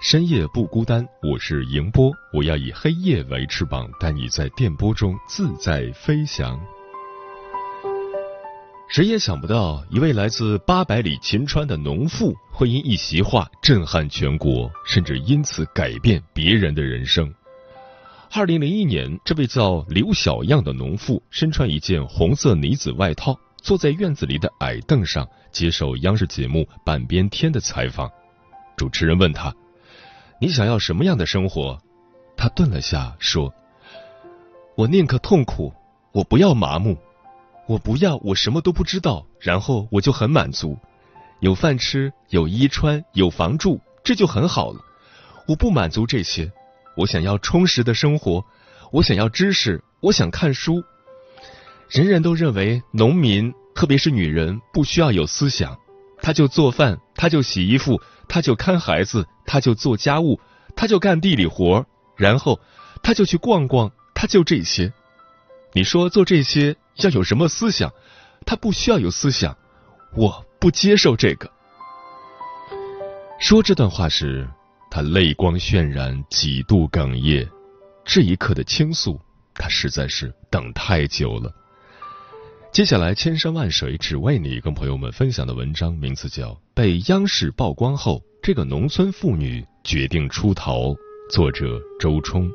深夜不孤单。我是迎波，我要以黑夜为翅膀，带你在电波中自在飞翔。谁也想不到，一位来自八百里秦川的农妇，会因一席话震撼全国，甚至因此改变别人的人生。二零零一年，这位叫刘小样的农妇身穿一件红色呢子外套，坐在院子里的矮凳上接受央视节目《半边天》的采访。主持人问他：“你想要什么样的生活？”他顿了下，说：“我宁可痛苦，我不要麻木，我不要我什么都不知道，然后我就很满足，有饭吃，有衣穿，有房住，这就很好了。我不满足这些。”我想要充实的生活，我想要知识，我想看书。人人都认为农民，特别是女人，不需要有思想，她就做饭，她就洗衣服，他就看孩子，他就做家务，他就干地里活，然后他就去逛逛，他就这些。你说做这些要有什么思想？他不需要有思想，我不接受这个。说这段话时。他泪光渲染，几度哽咽。这一刻的倾诉，他实在是等太久了。接下来，千山万水只为你，跟朋友们分享的文章名字叫《被央视曝光后，这个农村妇女决定出逃》，作者周冲。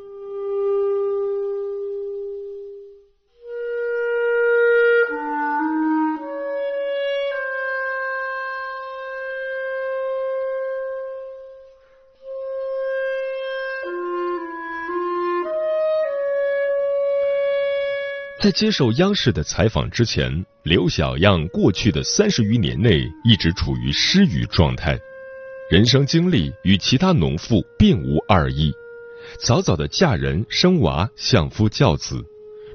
在接受央视的采访之前，刘小样过去的三十余年内一直处于失语状态，人生经历与其他农妇并无二异。早早的嫁人生娃，相夫教子，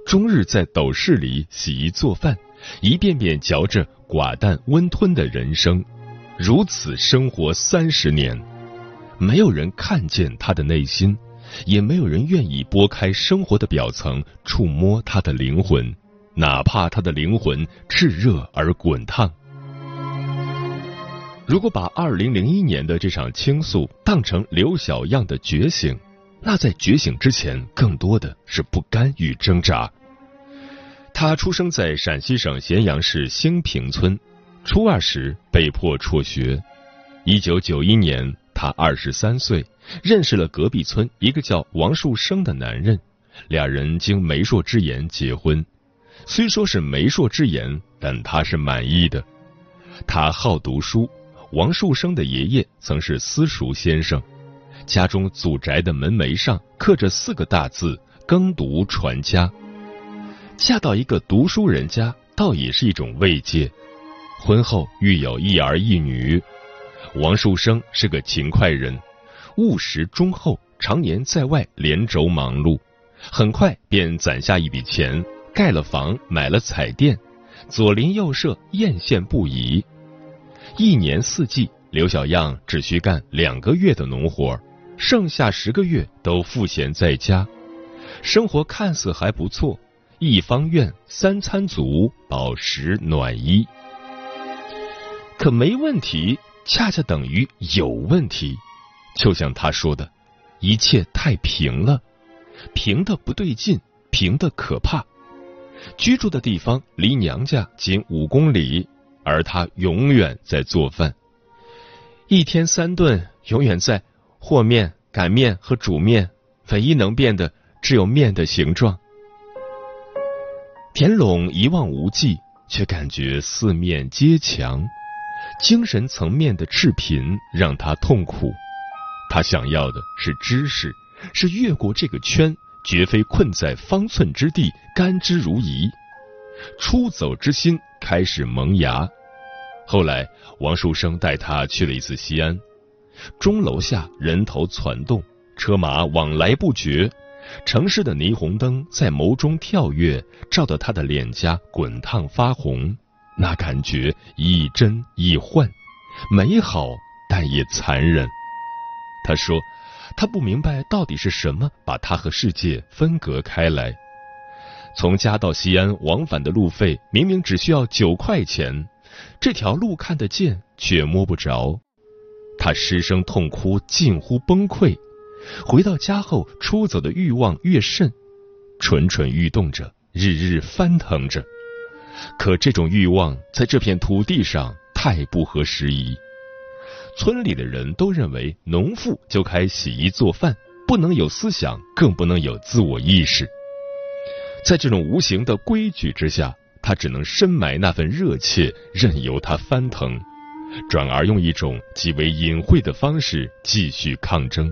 终日在斗室里洗衣做饭，一遍遍嚼着寡淡温吞的人生，如此生活三十年，没有人看见他的内心。也没有人愿意拨开生活的表层，触摸他的灵魂，哪怕他的灵魂炽热而滚烫。如果把二零零一年的这场倾诉当成刘小样的觉醒，那在觉醒之前，更多的是不甘与挣扎。他出生在陕西省咸阳市兴平村，初二时被迫辍学。一九九一年，他二十三岁。认识了隔壁村一个叫王树生的男人，俩人经媒妁之言结婚。虽说是媒妁之言，但他是满意的。他好读书，王树生的爷爷曾是私塾先生，家中祖宅的门楣上刻着四个大字“耕读传家”。嫁到一个读书人家，倒也是一种慰藉。婚后育有一儿一女，王树生是个勤快人。务实忠厚，常年在外连轴忙碌，很快便攒下一笔钱，盖了房，买了彩电，左邻右舍艳羡不已。一年四季，刘小样只需干两个月的农活，剩下十个月都赋闲在家，生活看似还不错，一方院三餐足，饱食暖衣。可没问题，恰恰等于有问题。就像他说的，一切太平了，平的不对劲，平的可怕。居住的地方离娘家仅五公里，而他永远在做饭，一天三顿，永远在和面、擀面和煮面，唯一能变的只有面的形状。田垄一望无际，却感觉四面皆墙，精神层面的赤贫让他痛苦。他想要的是知识，是越过这个圈，绝非困在方寸之地，甘之如饴。出走之心开始萌芽。后来，王树生带他去了一次西安，钟楼下人头攒动，车马往来不绝。城市的霓虹灯在眸中跳跃，照得他的脸颊滚烫发红，那感觉亦真亦幻，美好但也残忍。他说：“他不明白到底是什么把他和世界分隔开来。从家到西安往返的路费明明只需要九块钱，这条路看得见却摸不着。他失声痛哭，近乎崩溃。”回到家后，出走的欲望越甚，蠢蠢欲动着，日日翻腾着。可这种欲望在这片土地上太不合时宜。村里的人都认为，农妇就该洗衣做饭，不能有思想，更不能有自我意识。在这种无形的规矩之下，他只能深埋那份热切，任由它翻腾，转而用一种极为隐晦的方式继续抗争。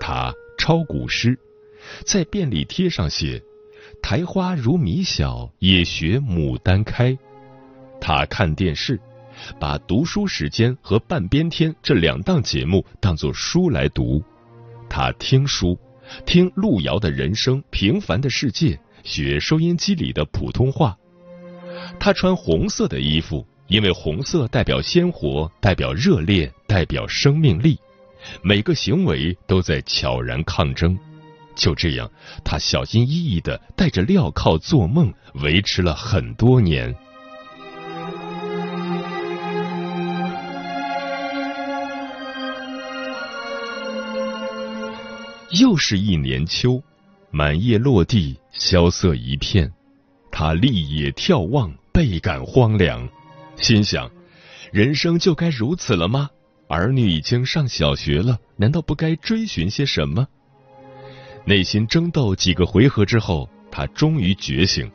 他抄古诗，在便利贴上写“苔花如米小，也学牡丹开”。他看电视，把读书时间和半边天这两档节目当作书来读。他听书，听路遥的人生平凡的世界，学收音机里的普通话。他穿红色的衣服，因为红色代表鲜活，代表热烈，代表生命力。每个行为都在悄然抗争，就这样，他小心翼翼的带着镣铐做梦，维持了很多年。又是一年秋，满叶落地，萧瑟一片。他立野眺望，倍感荒凉，心想：人生就该如此了吗？儿女已经上小学了，难道不该追寻些什么？内心争斗几个回合之后，他终于觉醒。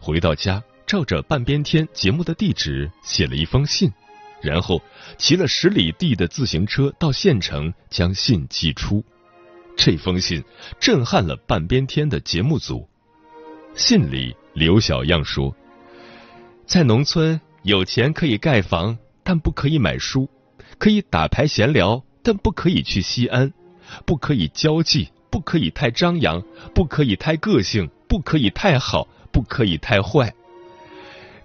回到家，照着半边天节目的地址写了一封信，然后骑了十里地的自行车到县城将信寄出。这封信震撼了半边天的节目组。信里，刘小样说：“在农村，有钱可以盖房，但不可以买书。”可以打牌闲聊，但不可以去西安；不可以交际，不可以太张扬，不可以太个性，不可以太好，不可以太坏。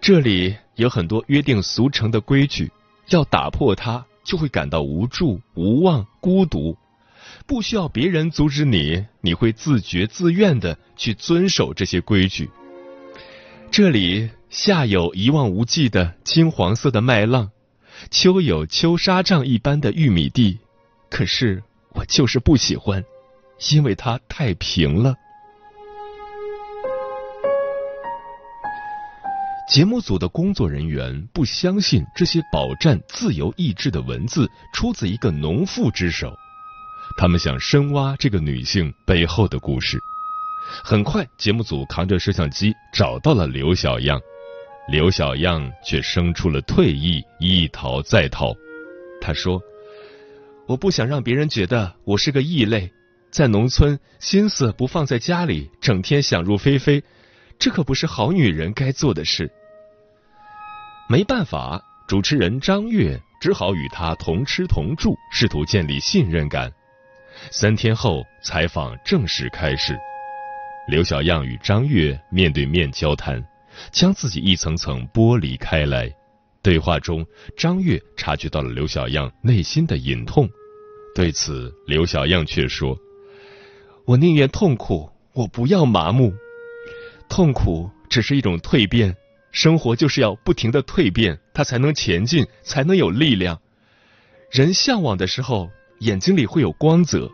这里有很多约定俗成的规矩，要打破它，就会感到无助、无望、孤独。不需要别人阻止你，你会自觉自愿的去遵守这些规矩。这里夏有一望无际的金黄色的麦浪。秋有秋沙帐一般的玉米地，可是我就是不喜欢，因为它太平了。节目组的工作人员不相信这些饱蘸自由意志的文字出自一个农妇之手，他们想深挖这个女性背后的故事。很快，节目组扛着摄像机找到了刘小样。刘小样却生出了退意，一逃再逃。他说：“我不想让别人觉得我是个异类，在农村心思不放在家里，整天想入非非，这可不是好女人该做的事。”没办法，主持人张悦只好与他同吃同住，试图建立信任感。三天后，采访正式开始。刘小样与张悦面对面交谈。将自己一层层剥离开来。对话中，张悦察觉到了刘小样内心的隐痛，对此，刘小样却说：“我宁愿痛苦，我不要麻木。痛苦只是一种蜕变，生活就是要不停的蜕变，它才能前进，才能有力量。人向往的时候，眼睛里会有光泽。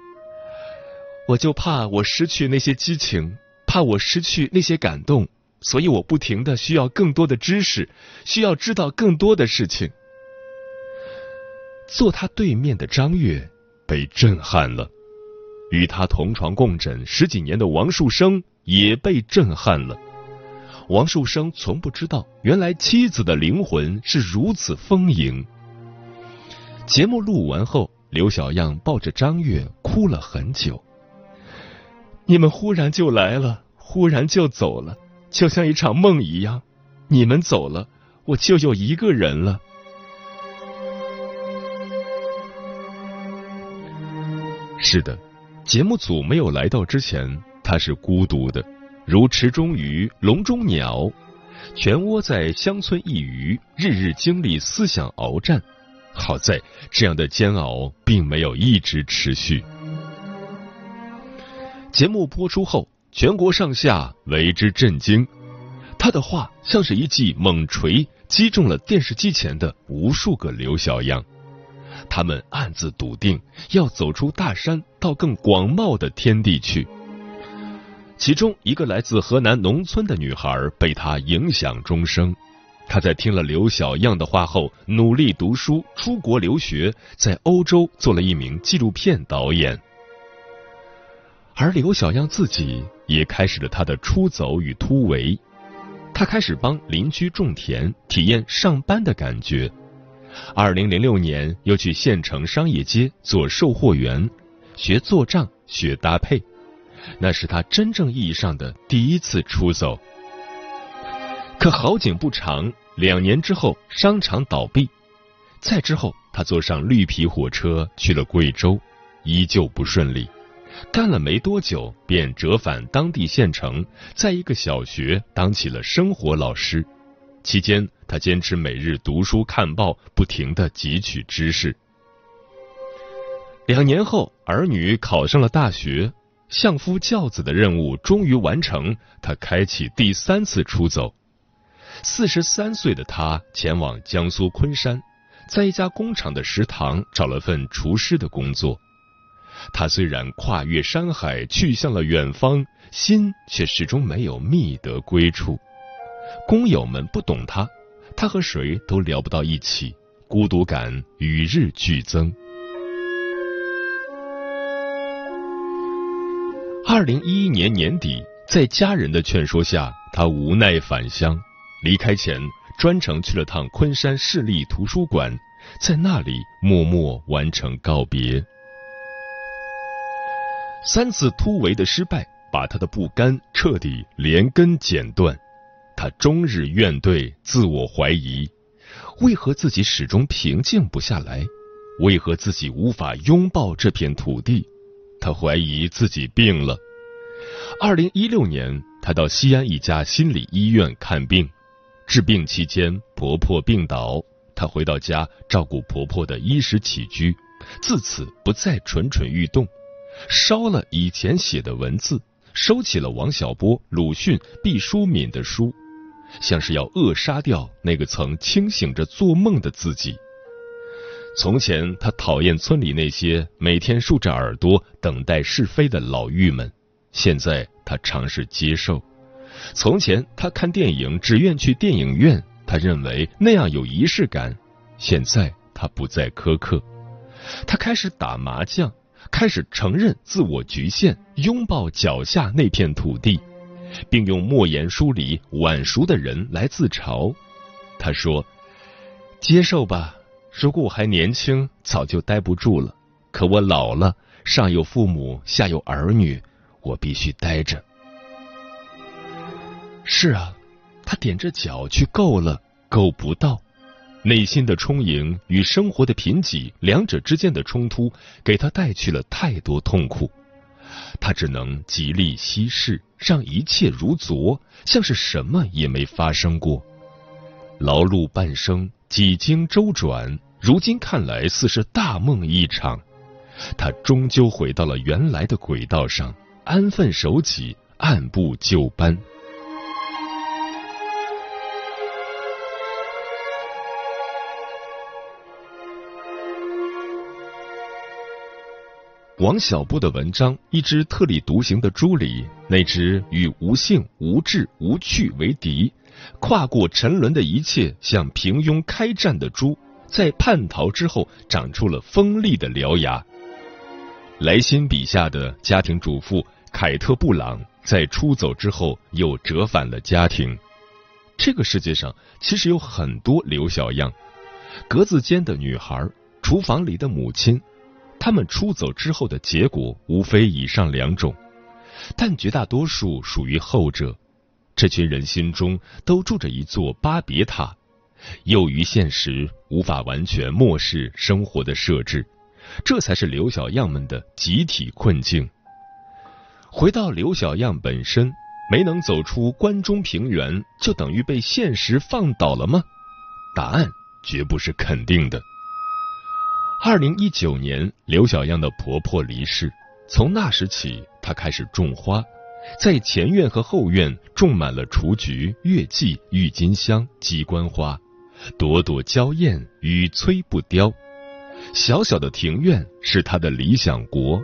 我就怕我失去那些激情，怕我失去那些感动。”所以我不停的需要更多的知识，需要知道更多的事情。坐他对面的张悦被震撼了，与他同床共枕十几年的王树声也被震撼了。王树声从不知道，原来妻子的灵魂是如此丰盈。节目录完后，刘小样抱着张月哭了很久。你们忽然就来了，忽然就走了，就像一场梦一样。你们走了，我就有一个人了。是的，节目组没有来到之前，他是孤独的。如池中鱼、笼中鸟，全窝在乡村一隅，日日经历思想鏖战。好在这样的煎熬并没有一直持续。节目播出后，全国上下为之震惊。他的话像是一记猛锤，击中了电视机前的无数个刘小样。他们暗自笃定，要走出大山，到更广袤的天地去。其中一个来自河南农村的女孩被他影响终生。她在听了刘小样的话后，努力读书，出国留学，在欧洲做了一名纪录片导演。而刘小样自己也开始了他的出走与突围。他开始帮邻居种田，体验上班的感觉。二零零六年，又去县城商业街做售货员，学做账，学搭配。那是他真正意义上的第一次出走。可好景不长，两年之后商场倒闭，再之后他坐上绿皮火车去了贵州，依旧不顺利。干了没多久，便折返当地县城，在一个小学当起了生活老师。期间，他坚持每日读书看报，不停的汲取知识。两年后，儿女考上了大学。相夫教子的任务终于完成，他开启第三次出走。四十三岁的他前往江苏昆山，在一家工厂的食堂找了份厨师的工作。他虽然跨越山海去向了远方，心却始终没有觅得归处。工友们不懂他，他和谁都聊不到一起，孤独感与日俱增。二零一一年年底，在家人的劝说下，他无奈返乡。离开前，专程去了趟昆山市立图书馆，在那里默默完成告别。三次突围的失败，把他的不甘彻底连根剪断。他终日怨怼，自我怀疑：为何自己始终平静不下来？为何自己无法拥抱这片土地？他怀疑自己病了。二零一六年，他到西安一家心理医院看病，治病期间婆婆病倒，他回到家照顾婆婆的衣食起居，自此不再蠢蠢欲动，烧了以前写的文字，收起了王小波、鲁迅、毕淑敏的书，像是要扼杀掉那个曾清醒着做梦的自己。从前，他讨厌村里那些每天竖着耳朵等待是非的老妪们。现在，他尝试接受。从前，他看电影只愿去电影院，他认为那样有仪式感。现在，他不再苛刻。他开始打麻将，开始承认自我局限，拥抱脚下那片土地，并用莫言书里晚熟的人来自嘲。他说：“接受吧。”如果我还年轻，早就待不住了。可我老了，上有父母，下有儿女，我必须待着。是啊，他踮着脚去够了，够不到。内心的充盈与生活的贫瘠，两者之间的冲突，给他带去了太多痛苦。他只能极力稀释，让一切如昨，像是什么也没发生过。劳碌半生。几经周转，如今看来似是大梦一场。他终究回到了原来的轨道上，安分守己，按部就班。王小波的文章《一只特立独行的猪》里，那只与无性、无智、无趣为敌。跨过沉沦的一切，向平庸开战的猪，在叛逃之后长出了锋利的獠牙。莱辛笔下的家庭主妇凯特·布朗在出走之后又折返了家庭。这个世界上其实有很多刘小样，格子间的女孩，厨房里的母亲，他们出走之后的结果无非以上两种，但绝大多数属于后者。这群人心中都住着一座巴别塔，囿于现实，无法完全漠视生活的设置，这才是刘小样们的集体困境。回到刘小样本身。没能走出关中平原，就等于被现实放倒了吗？答案绝不是肯定的。二零一九年，刘小样的婆婆离世，从那时起，她开始种花，在前院和后院种满了雏菊、月季、郁金香、鸡冠花，朵朵娇艳，与摧不凋。小小的庭院是她的理想国，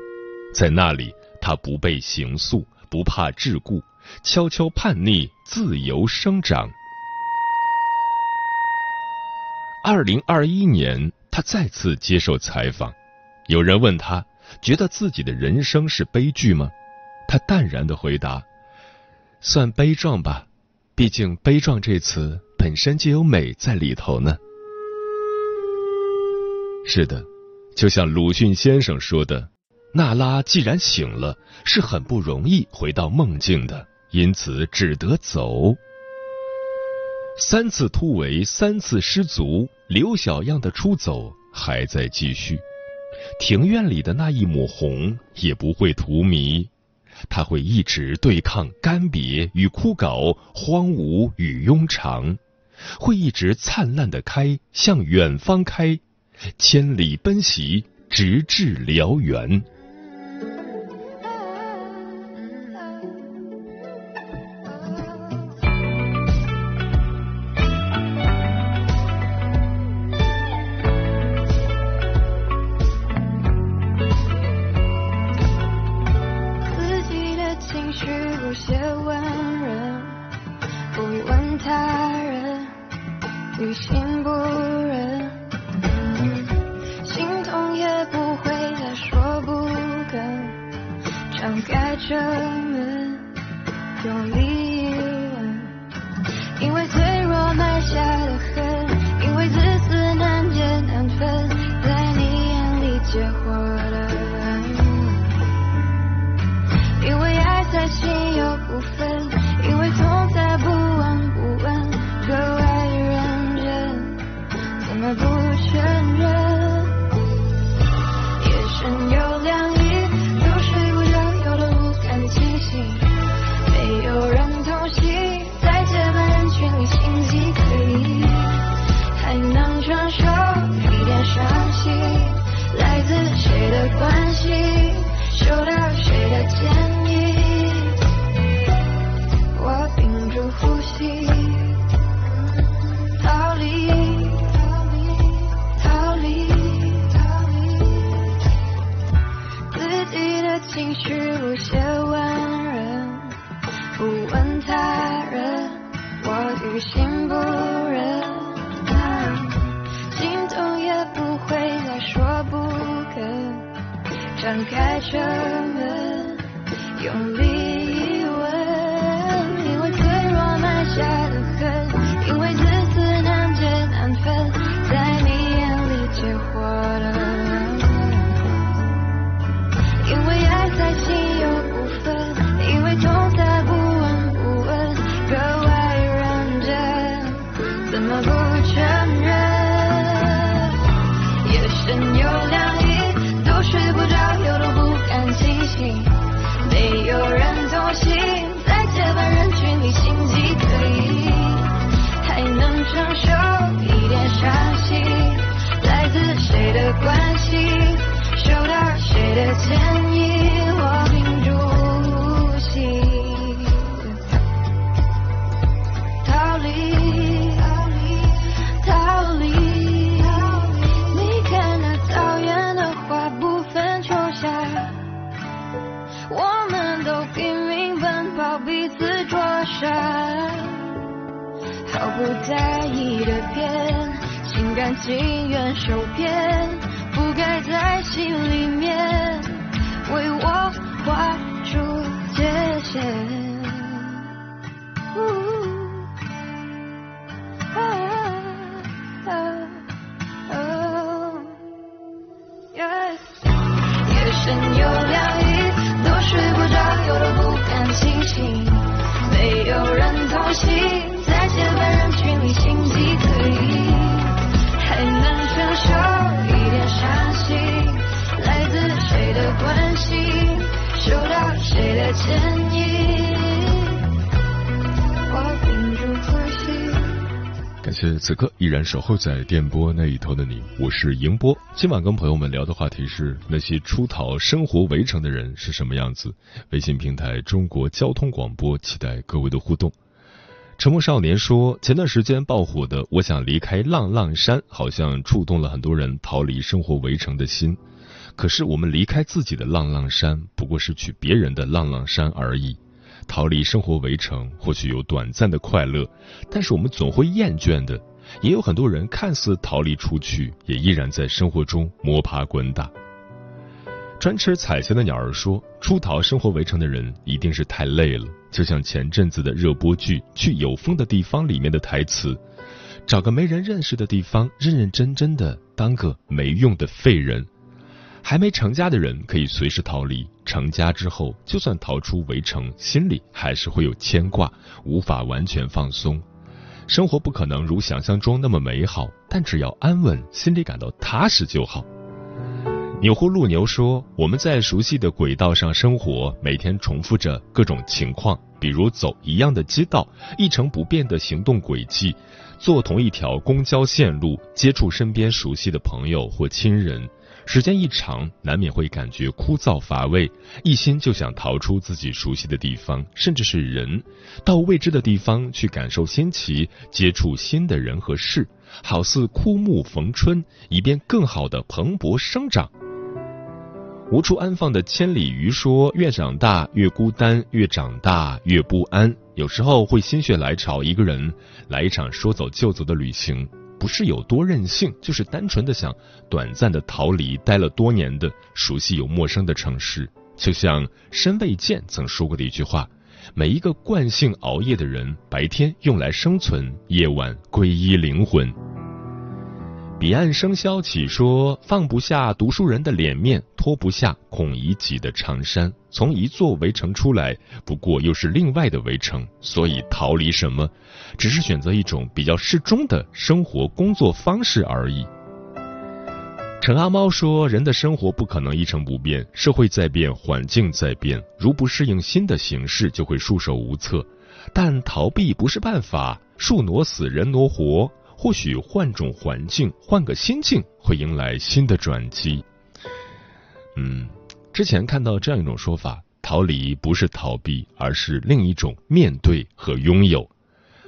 在那里，她不被刑诉，不怕桎梏。悄悄叛逆，自由生长。二零二一年，他再次接受采访，有人问他，觉得自己的人生是悲剧吗？他淡然的回答：“算悲壮吧，毕竟悲壮这词本身就有美在里头呢。”是的，就像鲁迅先生说的：“娜拉既然醒了，是很不容易回到梦境的。”因此只得走。三次突围，三次失足，刘小样的出走还在继续。庭院里的那一抹红也不会荼蘼，它会一直对抗干瘪与枯槁、荒芜与庸常，会一直灿烂的开，向远方开，千里奔袭，直至燎原。想开车门用力谢此刻依然守候在电波那一头的你，我是迎波。今晚跟朋友们聊的话题是那些出逃生活围城的人是什么样子。微信平台中国交通广播，期待各位的互动。沉默少年说，前段时间爆火的《我想离开浪浪山》，好像触动了很多人逃离生活围城的心。可是我们离开自己的浪浪山，不过是去别人的浪浪山而已。逃离生活围城，或许有短暂的快乐，但是我们总会厌倦的。也有很多人看似逃离出去，也依然在生活中摸爬滚打。专吃彩霞的鸟儿说：“出逃生活围城的人一定是太累了，就像前阵子的热播剧《去有风的地方》里面的台词：找个没人认识的地方，认认真真的当个没用的废人。”还没成家的人可以随时逃离，成家之后就算逃出围城，心里还是会有牵挂，无法完全放松。生活不可能如想象中那么美好，但只要安稳，心里感到踏实就好。牛祜禄牛说：“我们在熟悉的轨道上生活，每天重复着各种情况，比如走一样的街道，一成不变的行动轨迹，坐同一条公交线路，接触身边熟悉的朋友或亲人。”时间一长，难免会感觉枯燥乏味，一心就想逃出自己熟悉的地方，甚至是人，到未知的地方去感受新奇，接触新的人和事，好似枯木逢春，以便更好的蓬勃生长。无处安放的千里鱼说：“越长大越孤单，越长大越不安，有时候会心血来潮，一个人来一场说走就走的旅行。”不是有多任性，就是单纯的想短暂的逃离待了多年的熟悉又陌生的城市。就像申卫健曾说过的一句话：“每一个惯性熬夜的人，白天用来生存，夜晚皈依灵魂。”彼岸笙箫起说：“放不下读书人的脸面，脱不下孔乙己的长衫。从一座围城出来，不过又是另外的围城。所以逃离什么，只是选择一种比较适中的生活工作方式而已。”陈阿猫说：“人的生活不可能一成不变，社会在变，环境在变，如不适应新的形式，就会束手无策。但逃避不是办法，树挪死，人挪活。”或许换种环境，换个心境，会迎来新的转机。嗯，之前看到这样一种说法：逃离不是逃避，而是另一种面对和拥有。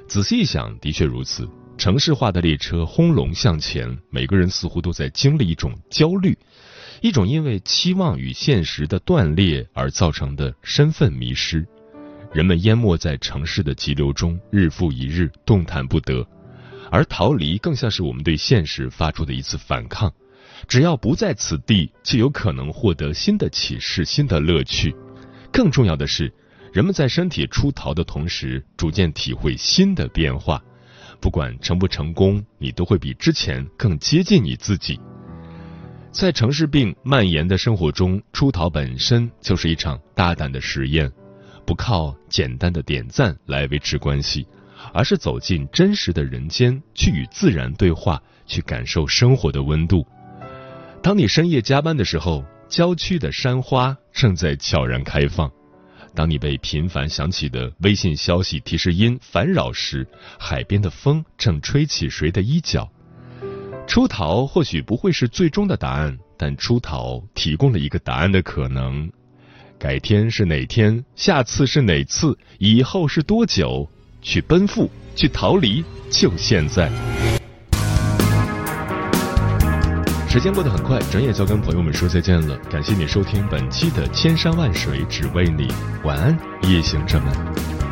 仔细一想，的确如此。城市化的列车轰隆向前，每个人似乎都在经历一种焦虑，一种因为期望与现实的断裂而造成的身份迷失。人们淹没在城市的急流中，日复一日，动弹不得。而逃离更像是我们对现实发出的一次反抗，只要不在此地，就有可能获得新的启示、新的乐趣。更重要的是，人们在身体出逃的同时，逐渐体会新的变化。不管成不成功，你都会比之前更接近你自己。在城市病蔓延的生活中，出逃本身就是一场大胆的实验，不靠简单的点赞来维持关系。而是走进真实的人间，去与自然对话，去感受生活的温度。当你深夜加班的时候，郊区的山花正在悄然开放；当你被频繁响起的微信消息提示音烦扰时，海边的风正吹起谁的衣角。出逃或许不会是最终的答案，但出逃提供了一个答案的可能。改天是哪天？下次是哪次？以后是多久？去奔赴，去逃离，就现在。时间过得很快，转眼就要跟朋友们说再见了。感谢你收听本期的《千山万水只为你》，晚安，夜行者们。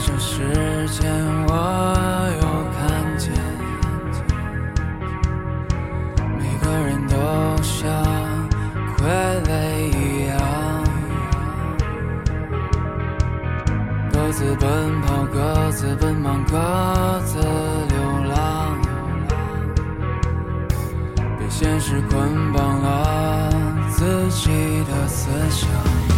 之前，我又看见，每个人都像傀儡一样，各自奔跑，各自奔忙，各自流浪，被现实捆绑了自己的思想。